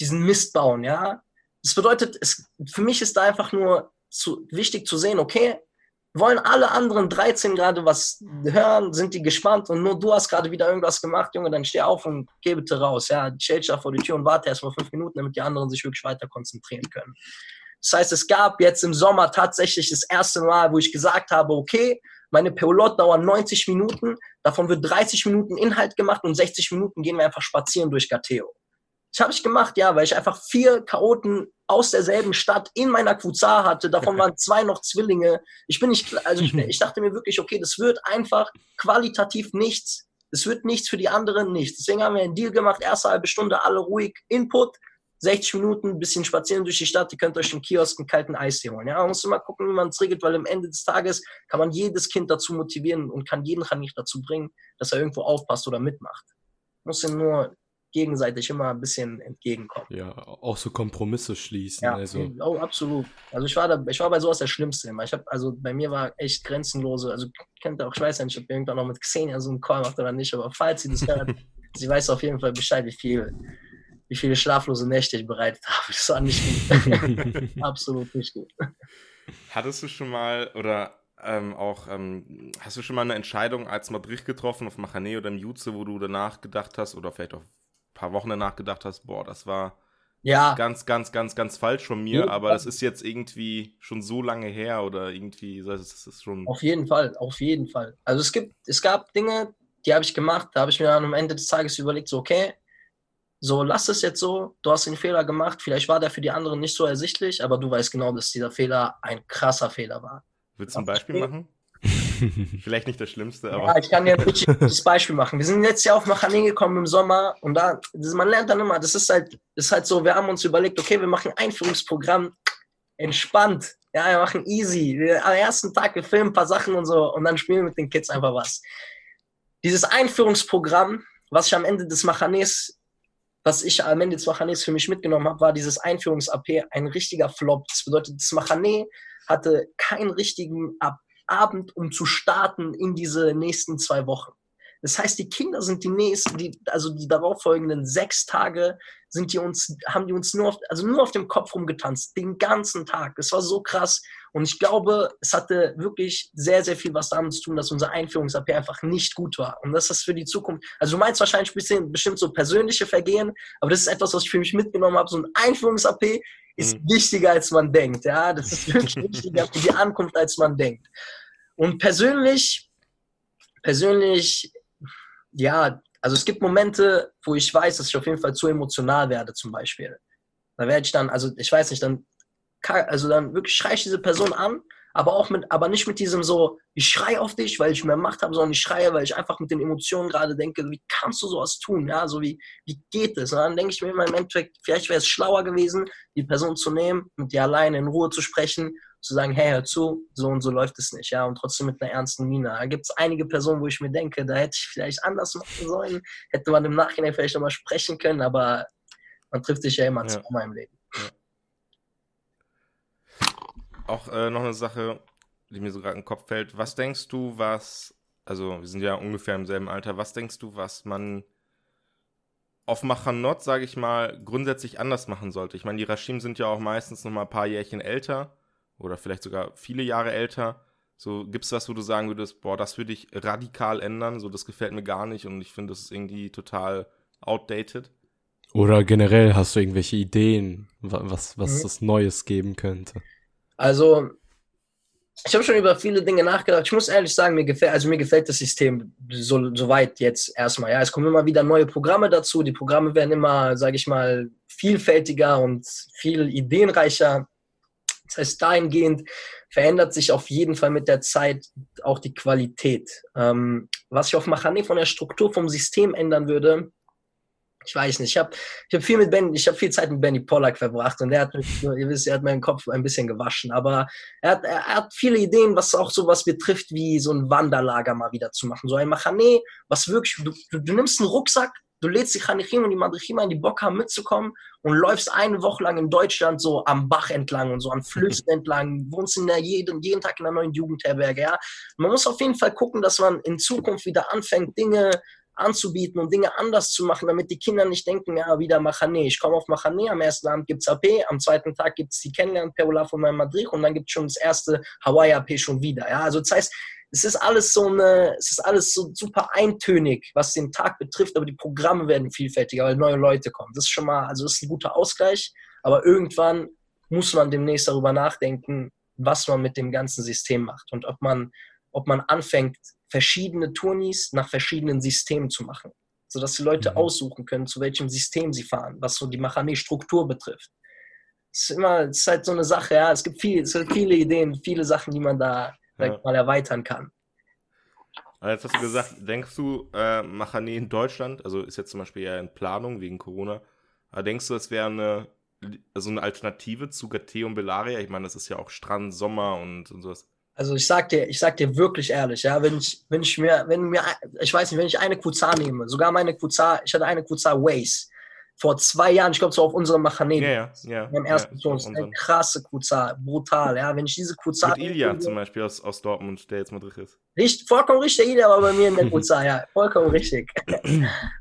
diesen Mist bauen, ja. Das bedeutet, es, für mich ist da einfach nur zu, wichtig zu sehen, okay, wollen alle anderen 13 gerade was hören, sind die gespannt und nur du hast gerade wieder irgendwas gemacht, Junge, dann steh auf und geh bitte raus, ja, stell dich da vor die Tür und warte erst mal fünf Minuten, damit die anderen sich wirklich weiter konzentrieren können. Das heißt, es gab jetzt im Sommer tatsächlich das erste Mal, wo ich gesagt habe, okay, meine Peolote dauern 90 Minuten, davon wird 30 Minuten Inhalt gemacht und 60 Minuten gehen wir einfach spazieren durch Gateo. Das habe ich gemacht, ja, weil ich einfach vier Chaoten aus derselben Stadt in meiner Kuzar hatte. Davon waren zwei noch Zwillinge. Ich bin nicht, also ich, ich dachte mir wirklich, okay, das wird einfach qualitativ nichts. Es wird nichts für die anderen, nichts. Deswegen haben wir einen Deal gemacht, erste halbe Stunde, alle ruhig, Input, 60 Minuten, ein bisschen spazieren durch die Stadt, ihr könnt euch im Kiosk einen kalten Eistee holen. Ja, man muss immer gucken, wie man es regelt, weil am Ende des Tages kann man jedes Kind dazu motivieren und kann jeden Kranich dazu bringen, dass er irgendwo aufpasst oder mitmacht. Muss ihm nur gegenseitig immer ein bisschen entgegenkommen. Ja, auch so Kompromisse schließen. Ja, also. oh, absolut. Also ich war da, ich war bei sowas der Schlimmste immer. Ich habe, also bei mir war echt grenzenlose, also kennt ihr auch, ich weiß ja nicht, ob ihr irgendwann noch mit Xenia so einen Call macht oder nicht, aber falls sie das hört, sie weiß auf jeden Fall Bescheid, wie viel wie viele schlaflose Nächte ich bereitet habe. Das war nicht gut. Absolut nicht gut. Hattest du schon mal oder ähm, auch, ähm, hast du schon mal eine Entscheidung als Madrid getroffen auf Machane oder im Jutze, wo du danach gedacht hast oder vielleicht auch paar Wochen danach gedacht hast, boah, das war ja. ganz, ganz, ganz, ganz falsch von mir, ja. aber das ist jetzt irgendwie schon so lange her oder irgendwie, das ist schon. Auf jeden Fall, auf jeden Fall. Also es gibt, es gab Dinge, die habe ich gemacht, da habe ich mir dann am Ende des Tages überlegt, so, okay, so, lass es jetzt so, du hast den Fehler gemacht, vielleicht war der für die anderen nicht so ersichtlich, aber du weißt genau, dass dieser Fehler ein krasser Fehler war. Willst du ein Beispiel machen? vielleicht nicht das Schlimmste, aber. Ja, ich kann dir ein richtiges Beispiel machen. Wir sind jetzt ja auf Machanin gekommen im Sommer und da, man lernt dann immer, das ist halt, ist halt so, wir haben uns überlegt, okay, wir machen ein Einführungsprogramm entspannt. Ja, wir machen easy. Wir, am ersten Tag, wir filmen ein paar Sachen und so und dann spielen wir mit den Kids einfach was. Dieses Einführungsprogramm, was ich am Ende des Machanes was ich am Ende des Machanes für mich mitgenommen habe, war dieses Einführungs-AP ein richtiger Flop. Das bedeutet, das Machane hatte keinen richtigen Ab Abend, um zu starten in diese nächsten zwei Wochen. Das heißt, die Kinder sind die nächsten, die, also die darauffolgenden sechs Tage sind die uns, haben die uns nur auf, also nur auf dem Kopf rumgetanzt, den ganzen Tag. Das war so krass. Und ich glaube, es hatte wirklich sehr, sehr viel was damit zu tun, dass unser Einführungs-AP einfach nicht gut war. Und das ist für die Zukunft, also du meinst wahrscheinlich ein bisschen, bestimmt so persönliche Vergehen, aber das ist etwas, was ich für mich mitgenommen habe. So ein Einführungs-AP ist mhm. wichtiger, als man denkt. Ja, das ist wirklich wichtiger für die Ankunft, als man denkt. Und persönlich, persönlich, ja, also es gibt Momente, wo ich weiß, dass ich auf jeden Fall zu emotional werde, zum Beispiel. Da werde ich dann, also ich weiß nicht, dann also dann wirklich schreie ich diese Person an, aber auch mit, aber nicht mit diesem so, ich schreie auf dich, weil ich mehr Macht habe, sondern ich schreie, weil ich einfach mit den Emotionen gerade denke, wie kannst du sowas tun? Ja, so wie, wie geht es? Und dann denke ich mir immer im Endeffekt, vielleicht wäre es schlauer gewesen, die Person zu nehmen, mit dir alleine in Ruhe zu sprechen, zu sagen, hey, hör zu, so und so läuft es nicht, ja, und trotzdem mit einer ernsten Miene. Da gibt es einige Personen, wo ich mir denke, da hätte ich vielleicht anders machen sollen, hätte man im Nachhinein vielleicht nochmal sprechen können, aber man trifft sich ja immer ja. zweimal im Leben. Ja auch äh, noch eine Sache, die mir so gerade in den Kopf fällt. Was denkst du, was, also wir sind ja ungefähr im selben Alter, was denkst du, was man auf Machanot, sage ich mal, grundsätzlich anders machen sollte? Ich meine, die Rashim sind ja auch meistens noch mal ein paar Jährchen älter oder vielleicht sogar viele Jahre älter. So, gibt es was, wo du sagen würdest, boah, das würde ich radikal ändern, so, das gefällt mir gar nicht und ich finde, das ist irgendwie total outdated? Oder generell hast du irgendwelche Ideen, was, was mhm. es Neues geben könnte? Also, ich habe schon über viele Dinge nachgedacht. Ich muss ehrlich sagen, mir gefällt, also mir gefällt das System so, so weit jetzt erstmal. Ja, es kommen immer wieder neue Programme dazu. Die Programme werden immer, sage ich mal, vielfältiger und viel ideenreicher. Das heißt, dahingehend verändert sich auf jeden Fall mit der Zeit auch die Qualität. Ähm, was ich auf Machane von der Struktur vom System ändern würde, ich weiß nicht. Ich habe ich hab viel mit Ben, ich habe viel Zeit mit Benny Pollack verbracht und er hat, ihr wisst, er hat meinen Kopf ein bisschen gewaschen. Aber er hat, er hat viele Ideen, was auch sowas betrifft, wie so ein Wanderlager mal wieder zu machen. So ein Machane, was wirklich, du, du, du nimmst einen Rucksack, du lädst die Chanichim und die Madrichim ein, die Bock haben mitzukommen und läufst eine Woche lang in Deutschland so am Bach entlang und so an Flüssen entlang, wohnst in der jeden, jeden Tag in einer neuen Jugendherberge, ja. Man muss auf jeden Fall gucken, dass man in Zukunft wieder anfängt, Dinge anzubieten und Dinge anders zu machen, damit die Kinder nicht denken, ja, wieder Machane. Ich komme auf Machane, am ersten Abend gibt es AP, am zweiten Tag gibt es die Kennenlern-Perula von meinem Madrid und dann gibt es schon das erste Hawaii-AP schon wieder. Ja, also das heißt, es ist alles so eine, es ist alles so super eintönig, was den Tag betrifft, aber die Programme werden vielfältiger, weil neue Leute kommen. Das ist schon mal, also das ist ein guter Ausgleich, aber irgendwann muss man demnächst darüber nachdenken, was man mit dem ganzen System macht und ob man, ob man anfängt, verschiedene Turnis nach verschiedenen Systemen zu machen, sodass die Leute mhm. aussuchen können, zu welchem System sie fahren, was so die Machane-Struktur betrifft. Es ist immer, es ist halt so eine Sache, ja, es gibt viel, es gibt viele Ideen, viele Sachen, die man da ja. mal erweitern kann. Also jetzt hast du gesagt, denkst du, äh, Machane in Deutschland, also ist jetzt zum Beispiel ja in Planung wegen Corona, aber denkst du, es wäre eine, also eine Alternative zu Gate und Belaria? Ich meine, das ist ja auch Strand, Sommer und, und sowas. Also ich sag dir, ich sag dir wirklich ehrlich, ja, wenn ich, wenn ich mir, wenn mir, ich weiß nicht, wenn ich eine Kuza nehme, sogar meine Kuza, ich hatte eine Kuza Waze vor zwei Jahren, ich glaube, so auf unserem Machanen. Ja, ja, ja. Beim ersten ja, Ton. Eine krasse Kuza, brutal, ja. Wenn ich diese Kuza. Mit Ilya zum Beispiel aus, aus Dortmund, der jetzt Madrid ist. Richtig, vollkommen richtig, Ilya war bei mir in der Kuza, ja. Vollkommen richtig.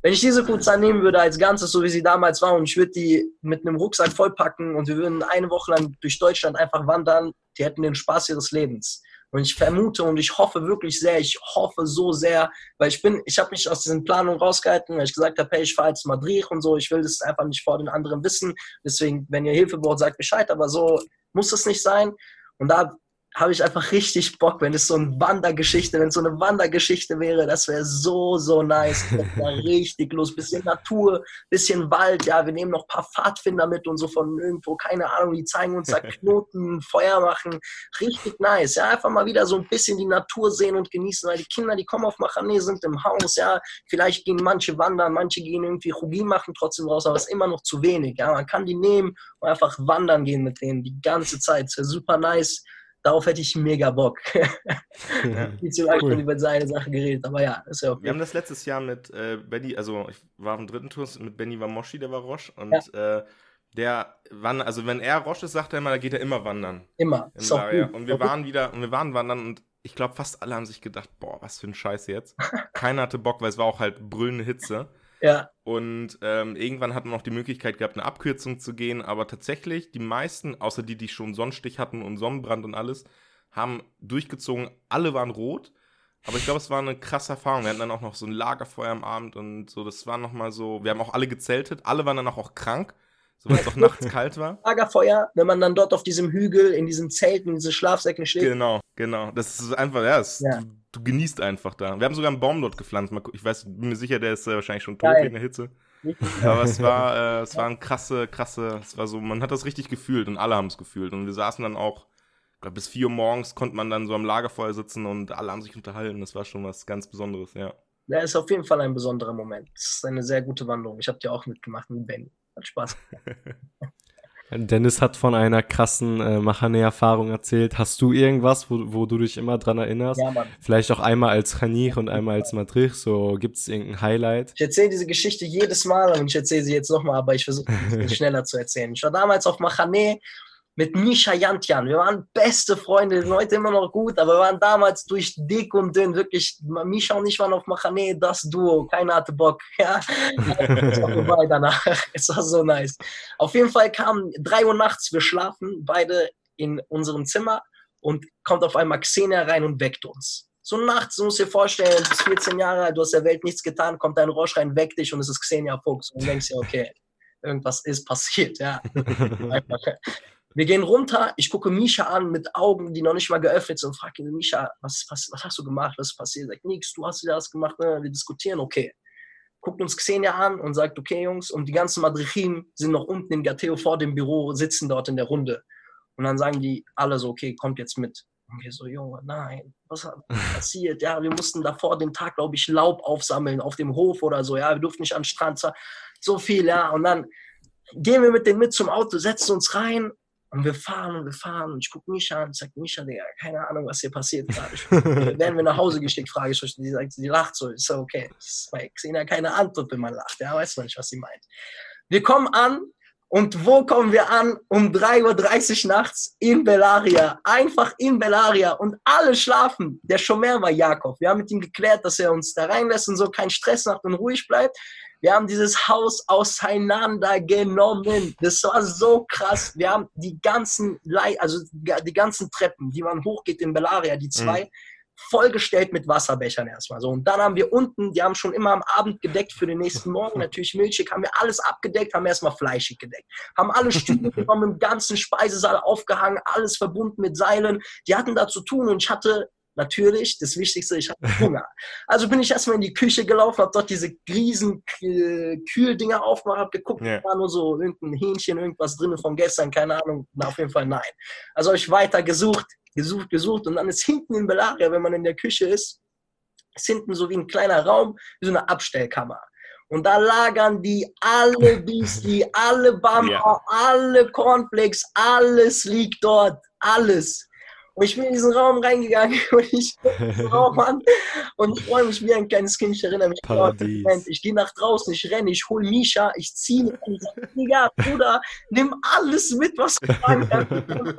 Wenn ich diese Kuza nehmen würde als Ganzes, so wie sie damals war, und ich würde die mit einem Rucksack vollpacken und wir würden eine Woche lang durch Deutschland einfach wandern, die hätten den Spaß ihres Lebens. Und ich vermute und ich hoffe wirklich sehr, ich hoffe so sehr, weil ich bin, ich habe mich aus diesen Planungen rausgehalten, weil ich gesagt habe, hey, ich fahre jetzt Madrid und so, ich will das einfach nicht vor den anderen wissen. Deswegen, wenn ihr Hilfe braucht, sagt Bescheid, aber so muss es nicht sein. Und da habe ich einfach richtig Bock, wenn es so eine Wandergeschichte, wenn es so eine Wandergeschichte wäre, das wäre so, so nice. Das wäre richtig los. Bisschen Natur, bisschen Wald, ja, wir nehmen noch ein paar Pfadfinder mit und so von irgendwo, keine Ahnung, die zeigen uns da Knoten, Feuer machen. Richtig nice. Ja, einfach mal wieder so ein bisschen die Natur sehen und genießen, weil die Kinder, die kommen auf Machane, sind im Haus, ja, vielleicht gehen manche wandern, manche gehen irgendwie Rugi machen trotzdem raus, aber es ist immer noch zu wenig. Ja, man kann die nehmen und einfach wandern gehen mit denen die ganze Zeit. Es wäre super nice darauf hätte ich mega Bock. ja, Viel zu lange cool. schon über seine Sache geredet, aber ja, ist ja okay. Wir haben das letztes Jahr mit äh, Benny, also ich war am dritten Tour mit Benny Wamoshi, der war Roche und ja. äh, der wann, also wenn er Roche ist, sagt er immer, da geht er immer wandern. Immer. Ist auch gut. Und wir waren wieder, und wir waren wandern und ich glaube, fast alle haben sich gedacht, boah, was für ein Scheiß jetzt. Keiner hatte Bock, weil es war auch halt brüllende Hitze. Ja. Und ähm, irgendwann hat man auch die Möglichkeit gehabt, eine Abkürzung zu gehen. Aber tatsächlich, die meisten, außer die, die schon Sonnenstich hatten und Sonnenbrand und alles, haben durchgezogen. Alle waren rot. Aber ich glaube, es war eine krasse Erfahrung. Wir hatten dann auch noch so ein Lagerfeuer am Abend und so. Das war nochmal so. Wir haben auch alle gezeltet. Alle waren dann auch, auch krank. So, weil es auch nachts kalt war. Lagerfeuer, wenn man dann dort auf diesem Hügel, in diesen Zelten, in diesen Schlafsäcken steht. Genau, genau. Das ist einfach, ja, es, ja. Du, genießt einfach da. Wir haben sogar einen Baum dort gepflanzt. Ich weiß, bin mir sicher, der ist äh, wahrscheinlich schon tot wegen der Hitze. Aber es war, äh, es war ein krasse, krasse, es war so, man hat das richtig gefühlt und alle haben es gefühlt. Und wir saßen dann auch, ich glaube, bis vier Uhr morgens konnte man dann so am Lagerfeuer sitzen und alle haben sich unterhalten. Das war schon was ganz Besonderes, ja. Ja, ist auf jeden Fall ein besonderer Moment. Es ist eine sehr gute Wanderung. Ich habe die auch mitgemacht mit Ben. Hat Spaß. Dennis hat von einer krassen äh, Machane-Erfahrung erzählt. Hast du irgendwas, wo, wo du dich immer dran erinnerst? Ja, Mann. Vielleicht auch einmal als Khanich und einmal als Madrid. So gibt es irgendein Highlight? Ich erzähle diese Geschichte jedes Mal und ich erzähle sie jetzt nochmal, aber ich versuche es schneller zu erzählen. Ich war damals auf Machane mit Misha Jantjan. Wir waren beste Freunde, sind heute immer noch gut, aber wir waren damals durch dick und dünn, wirklich. Misha und ich waren auf Machane, das Duo, keiner hatte Bock. Ja, es war vorbei danach. Es war so nice. Auf jeden Fall kamen drei Uhr nachts, wir schlafen beide in unserem Zimmer und kommt auf einmal Xenia rein und weckt uns. So nachts, du musst dir vorstellen, du bist 14 Jahre alt, du hast der Welt nichts getan, kommt ein Rosch rein, weckt dich und es ist Xenia Fuchs. Und du denkst dir, okay, irgendwas ist passiert, ja. Wir gehen runter, ich gucke Misha an mit Augen, die noch nicht mal geöffnet sind und frage ihn, Misha, was, was, was hast du gemacht, was ist passiert? Er sagt, nix, du hast wieder das gemacht, ne? wir diskutieren, okay. Guckt uns Xenia an und sagt, okay Jungs, und die ganzen Madrichim sind noch unten im Gateo vor dem Büro, sitzen dort in der Runde. Und dann sagen die alle so, okay, kommt jetzt mit. Und wir so, Junge, nein, was hat passiert? Ja, wir mussten davor den Tag, glaube ich, Laub aufsammeln auf dem Hof oder so. Ja, wir durften nicht an den Strand. So viel, ja. Und dann gehen wir mit denen mit zum Auto, setzen uns rein und wir fahren und wir fahren. Und ich gucke Misha an und sage, Misha, Digga, keine Ahnung, was hier passiert gerade. werden wir nach Hause geschickt, frage ich euch. Die sagt, die lacht so. Ich so, okay, ist bei Xena keine Antwort, wenn man lacht. Ja, weiß man nicht, was sie meint. Wir kommen an und wo kommen wir an? Um 3.30 Uhr nachts in Bellaria. Einfach in Bellaria. Und alle schlafen. Der Schomer war Jakob. Wir haben mit ihm geklärt, dass er uns da reinlässt und so keinen Stress macht und ruhig bleibt. Wir haben dieses Haus auseinandergenommen. Das war so krass. Wir haben die ganzen, Le also die ganzen Treppen, die man hochgeht in Bellaria, die zwei, mhm vollgestellt mit Wasserbechern erstmal. So. Und dann haben wir unten, die haben schon immer am Abend gedeckt für den nächsten Morgen, natürlich milchig, haben wir alles abgedeckt, haben erstmal fleischig gedeckt. Haben alle Stühle genommen, im ganzen Speisesaal aufgehangen, alles verbunden mit Seilen. Die hatten da zu tun und ich hatte natürlich, das Wichtigste, ich hatte Hunger. Also bin ich erstmal in die Küche gelaufen, habe dort diese riesen Kühldinger aufgemacht, habe geguckt, yeah. war nur so irgendein Hähnchen, irgendwas drin von gestern, keine Ahnung, na, auf jeden Fall nein. Also habe ich weiter gesucht, gesucht, gesucht und dann ist hinten in Belaria, wenn man in der Küche ist, ist hinten so wie ein kleiner Raum, wie so eine Abstellkammer. Und da lagern die alle Beastie, alle Bamba, ja. alle Cornflakes, alles liegt dort. Alles. Und ich bin in diesen Raum reingegangen und ich Raum an und ich freue mich wie ein kleines Kind. Ich erinnere mich Paradies. Ich gehe nach draußen, ich renne, ich hole Misha, ich ziehe und sage, Digga, Bruder, nimm alles mit, was du hast.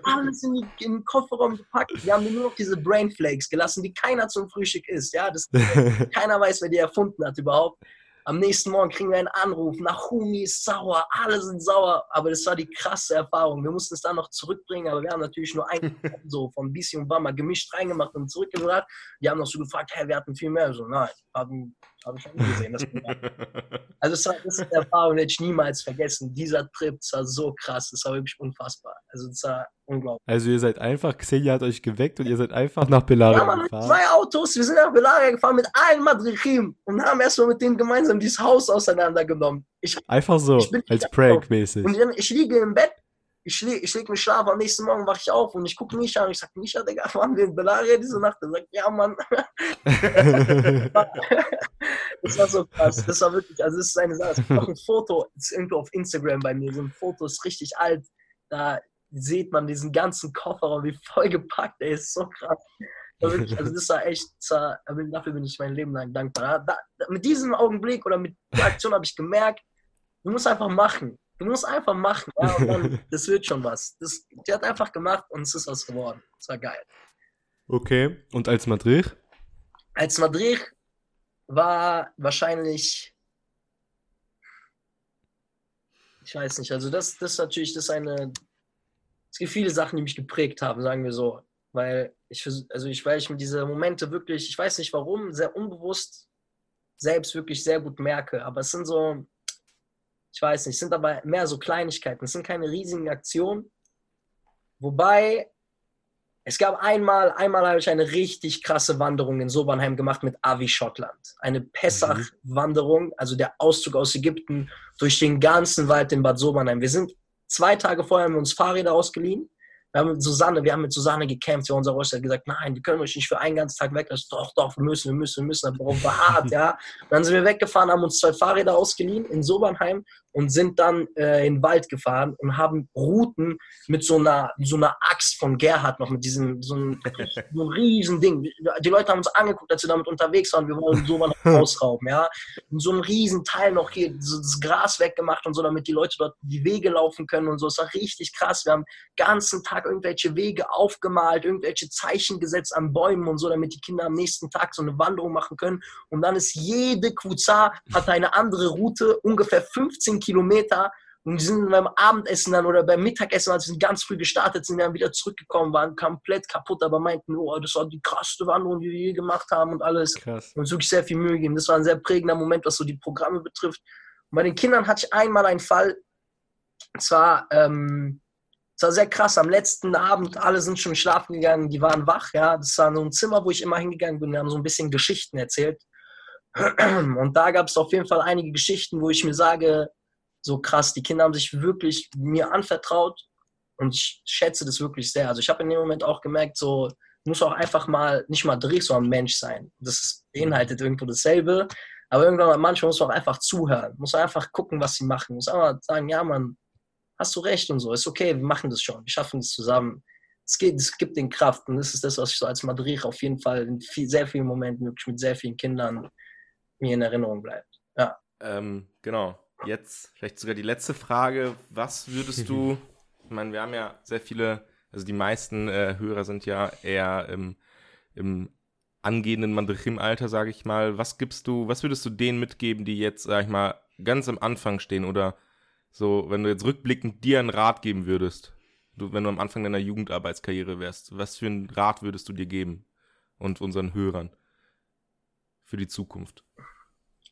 alles in, die, in, den Kofferraum gepackt. Wir haben nur noch diese Brain Flakes gelassen, die keiner zum Frühstück isst. Ja, das, keiner weiß, wer die erfunden hat überhaupt. Am nächsten Morgen kriegen wir einen Anruf, Nachumi ist sauer, alle sind sauer, aber das war die krasse Erfahrung. Wir mussten es dann noch zurückbringen, aber wir haben natürlich nur ein so von BC und Bama gemischt reingemacht und zurückgebracht. Die haben noch so gefragt, hey, wir hatten viel mehr. So, nein, haben habe ich schon gesehen. also das, war, das ist eine Erfahrung, die ich niemals vergessen. Dieser Trip, das war so krass, das war wirklich unfassbar. Also das war unglaublich. Also ihr seid einfach, Xenia hat euch geweckt und ihr seid einfach nach Belaria ja, man, gefahren? zwei Autos, wir sind nach Belaria gefahren mit allen Madrichim und haben erstmal mit denen gemeinsam dieses Haus auseinandergenommen. Ich, einfach so, als Prank-mäßig. Und ich liege im Bett ich, leg, ich leg mich schlafen, am nächsten Morgen wache ich auf und ich gucke Misha und ich sage, Misha, Digga, waren wir in Belaria diese Nacht? Er sagt, ja, Mann. das war so krass. Das war wirklich, also das ist eine Sache. Es gibt noch ein Foto, das ist irgendwo auf Instagram bei mir, so ein Foto ist richtig alt. Da sieht man diesen ganzen Kofferraum, wie vollgepackt, ey, ist so krass. Wirklich, also das war echt, das war, dafür bin ich mein Leben lang dankbar. Da, da, mit diesem Augenblick oder mit der Aktion habe ich gemerkt, du musst einfach machen. Du musst einfach machen. Ja, dann, das wird schon was. Das, die hat einfach gemacht und es ist was geworden. Das war geil. Okay. Und als Madrid? Als Madrid war wahrscheinlich. Ich weiß nicht. Also, das, das ist natürlich das ist eine. Es gibt viele Sachen, die mich geprägt haben, sagen wir so. Weil ich, also ich, weil ich mir diese Momente wirklich, ich weiß nicht warum, sehr unbewusst selbst wirklich sehr gut merke. Aber es sind so, ich weiß nicht, sind aber mehr so Kleinigkeiten. Es sind keine riesigen Aktionen. Wobei, es gab einmal, einmal habe ich eine richtig krasse Wanderung in Sobernheim gemacht mit Avi Schottland. Eine Pessach-Wanderung, also der Auszug aus Ägypten durch den ganzen Wald in Bad Sobernheim. Wir sind zwei Tage vorher haben wir uns Fahrräder ausgeliehen wir haben mit Susanne, wir haben mit Susanne gekämpft, ja, unser Roster hat gesagt, nein, wir können euch nicht für einen ganzen Tag weglassen. Doch, doch, wir müssen, wir müssen, wir müssen, aber darauf beharrt, ja. Und dann sind wir weggefahren, haben uns zwei Fahrräder ausgeliehen in Sobernheim und sind dann äh, in den Wald gefahren und haben Routen mit so einer, so einer Axt von Gerhard noch, mit diesem, so einem, so einem riesen Ding. Die Leute haben uns angeguckt, als wir damit unterwegs waren, wir wollen Sobernheim ausrauben, ja. Und so ein riesen Teil noch hier, so das Gras weggemacht und so, damit die Leute dort die Wege laufen können und so. Es war richtig krass. Wir haben ganzen Tag irgendwelche Wege aufgemalt, irgendwelche Zeichen gesetzt an Bäumen und so, damit die Kinder am nächsten Tag so eine Wanderung machen können. Und dann ist jede Kuza hat eine andere Route, ungefähr 15 Kilometer. Und die sind beim Abendessen dann oder beim Mittagessen, als sie ganz früh gestartet sind, dann wieder zurückgekommen, waren komplett kaputt, aber meinten, oh, das war die krasseste Wanderung, die wir je gemacht haben und alles. Krass. Und wirklich sehr viel Mühe gegeben. Das war ein sehr prägender Moment, was so die Programme betrifft. Und bei den Kindern hatte ich einmal einen Fall, zwar, ähm, es war sehr krass. Am letzten Abend, alle sind schon schlafen gegangen, die waren wach, ja. Das war so ein Zimmer, wo ich immer hingegangen bin. Wir haben so ein bisschen Geschichten erzählt. Und da gab es auf jeden Fall einige Geschichten, wo ich mir sage, so krass, die Kinder haben sich wirklich mir anvertraut Und ich schätze das wirklich sehr. Also ich habe in dem Moment auch gemerkt, so muss auch einfach mal nicht mal Dreh, sondern Mensch sein. Das beinhaltet irgendwo dasselbe. Aber irgendwann manchmal muss man auch einfach zuhören, muss einfach gucken, was sie machen, muss einfach sagen, ja, Mann, hast du recht und so, ist okay, wir machen das schon, wir schaffen es zusammen. Es, geht, es gibt den Kraft und das ist das, was ich so als Madrid auf jeden Fall in viel, sehr vielen Momenten wirklich mit sehr vielen Kindern mir in Erinnerung bleibt. Ja. Ähm, genau. Jetzt vielleicht sogar die letzte Frage. Was würdest du, ich meine, wir haben ja sehr viele, also die meisten äh, Hörer sind ja eher im, im angehenden Mandrim-Alter, sage ich mal. Was gibst du, was würdest du denen mitgeben, die jetzt, sag ich mal, ganz am Anfang stehen oder so, wenn du jetzt rückblickend dir einen Rat geben würdest, du, wenn du am Anfang deiner Jugendarbeitskarriere wärst, was für einen Rat würdest du dir geben und unseren Hörern für die Zukunft?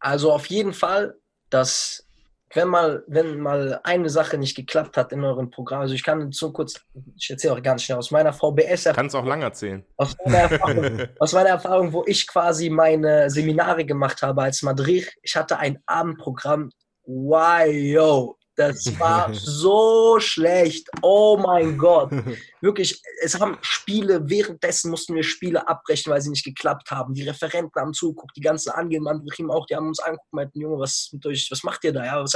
Also auf jeden Fall, dass wenn mal, wenn mal eine Sache nicht geklappt hat in eurem Programm, also ich kann so kurz, ich erzähle auch ganz schnell aus meiner VBS. Kannst auch lang erzählen. Aus meiner, Erfahrung, aus meiner Erfahrung, wo ich quasi meine Seminare gemacht habe als Madrid, ich hatte ein Abendprogramm, wow, yo, das war so schlecht. Oh mein Gott. Wirklich, es haben Spiele, währenddessen mussten wir Spiele abbrechen, weil sie nicht geklappt haben. Die Referenten haben zugeguckt, die ganzen Angehenden auch, die haben uns angeguckt und meinten, Junge, was, mit euch, was macht ihr da? Ja, was,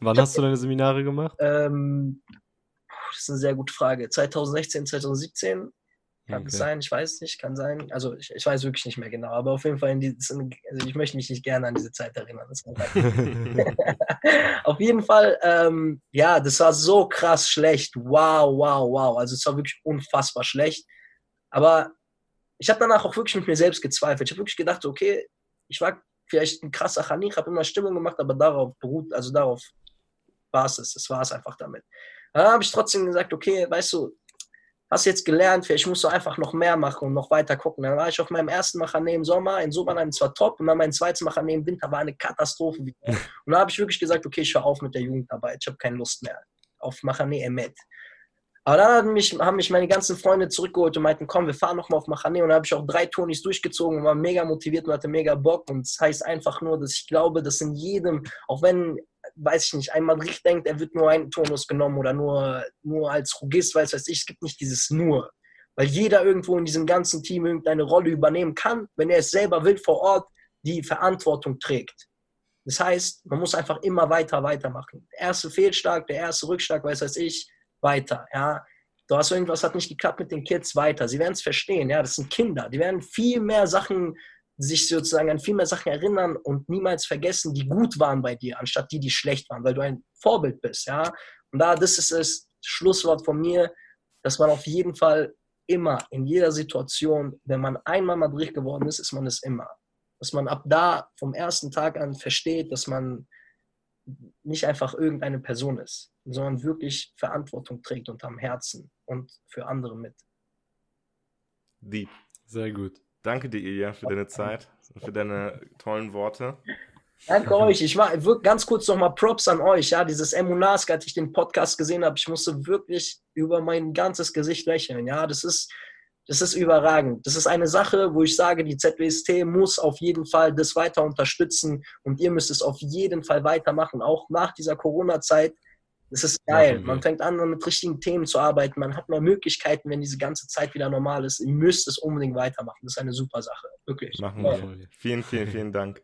Wann hast du deine Seminare gemacht? Ähm, das ist eine sehr gute Frage. 2016, 2017. Kann okay. sein, ich weiß nicht, kann sein. Also ich, ich, weiß wirklich nicht mehr genau, aber auf jeden Fall, in die, also ich möchte mich nicht gerne an diese Zeit erinnern. auf jeden Fall, ähm, ja, das war so krass schlecht. Wow, wow, wow. Also es war wirklich unfassbar schlecht. Aber ich habe danach auch wirklich mit mir selbst gezweifelt. Ich habe wirklich gedacht, okay, ich war vielleicht ein krasser Chanich, habe immer Stimmung gemacht, aber darauf beruht, also darauf war es es. Das war es einfach damit. Dann habe ich trotzdem gesagt, okay, weißt du, hast jetzt gelernt, vielleicht musst du einfach noch mehr machen und noch weiter gucken. Dann war ich auf meinem ersten Machané im Sommer, in Sommerheim zwar top, und dann mein zweites Machané im Winter war eine Katastrophe. Und da habe ich wirklich gesagt, okay, ich höre auf mit der Jugendarbeit, ich habe keine Lust mehr auf Machané Emet. Aber dann haben mich, haben mich meine ganzen Freunde zurückgeholt und meinten, komm, wir fahren nochmal auf Machané. Und da habe ich auch drei Tonis durchgezogen und war mega motiviert und hatte mega Bock. Und das heißt einfach nur, dass ich glaube, dass in jedem, auch wenn weiß ich nicht, ein Madrid denkt, er wird nur einen Turnus genommen oder nur, nur als Rugist, weiß weiß ich, es gibt nicht dieses nur. Weil jeder irgendwo in diesem ganzen Team irgendeine Rolle übernehmen kann, wenn er es selber will, vor Ort die Verantwortung trägt. Das heißt, man muss einfach immer weiter, weitermachen. Der erste Fehlschlag, der erste Rückschlag, weiß weiß ich, weiter. Ja. Du hast irgendwas hat nicht geklappt mit den Kids, weiter. Sie werden es verstehen, ja, das sind Kinder. Die werden viel mehr Sachen sich sozusagen an viel mehr Sachen erinnern und niemals vergessen, die gut waren bei dir, anstatt die, die schlecht waren, weil du ein Vorbild bist, ja. Und da, das ist das Schlusswort von mir, dass man auf jeden Fall immer, in jeder Situation, wenn man einmal Madrid geworden ist, ist man es immer. Dass man ab da vom ersten Tag an versteht, dass man nicht einfach irgendeine Person ist, sondern wirklich Verantwortung trägt und am Herzen und für andere mit. Deep. Sehr gut. Danke dir, Ilja, für deine Zeit und für deine tollen Worte. Danke euch. Ich war ganz kurz nochmal Props an euch. Ja, dieses Emunask, als ich den Podcast gesehen habe, ich musste wirklich über mein ganzes Gesicht lächeln. Ja, das ist, das ist überragend. Das ist eine Sache, wo ich sage, die ZWST muss auf jeden Fall das weiter unterstützen und ihr müsst es auf jeden Fall weitermachen, auch nach dieser Corona-Zeit. Das ist geil. Man fängt an, mit richtigen Themen zu arbeiten. Man hat mehr Möglichkeiten, wenn diese ganze Zeit wieder normal ist. Ihr müsst es unbedingt weitermachen. Das ist eine super Sache. Wirklich. Machen wir. Vielen, vielen, vielen Dank.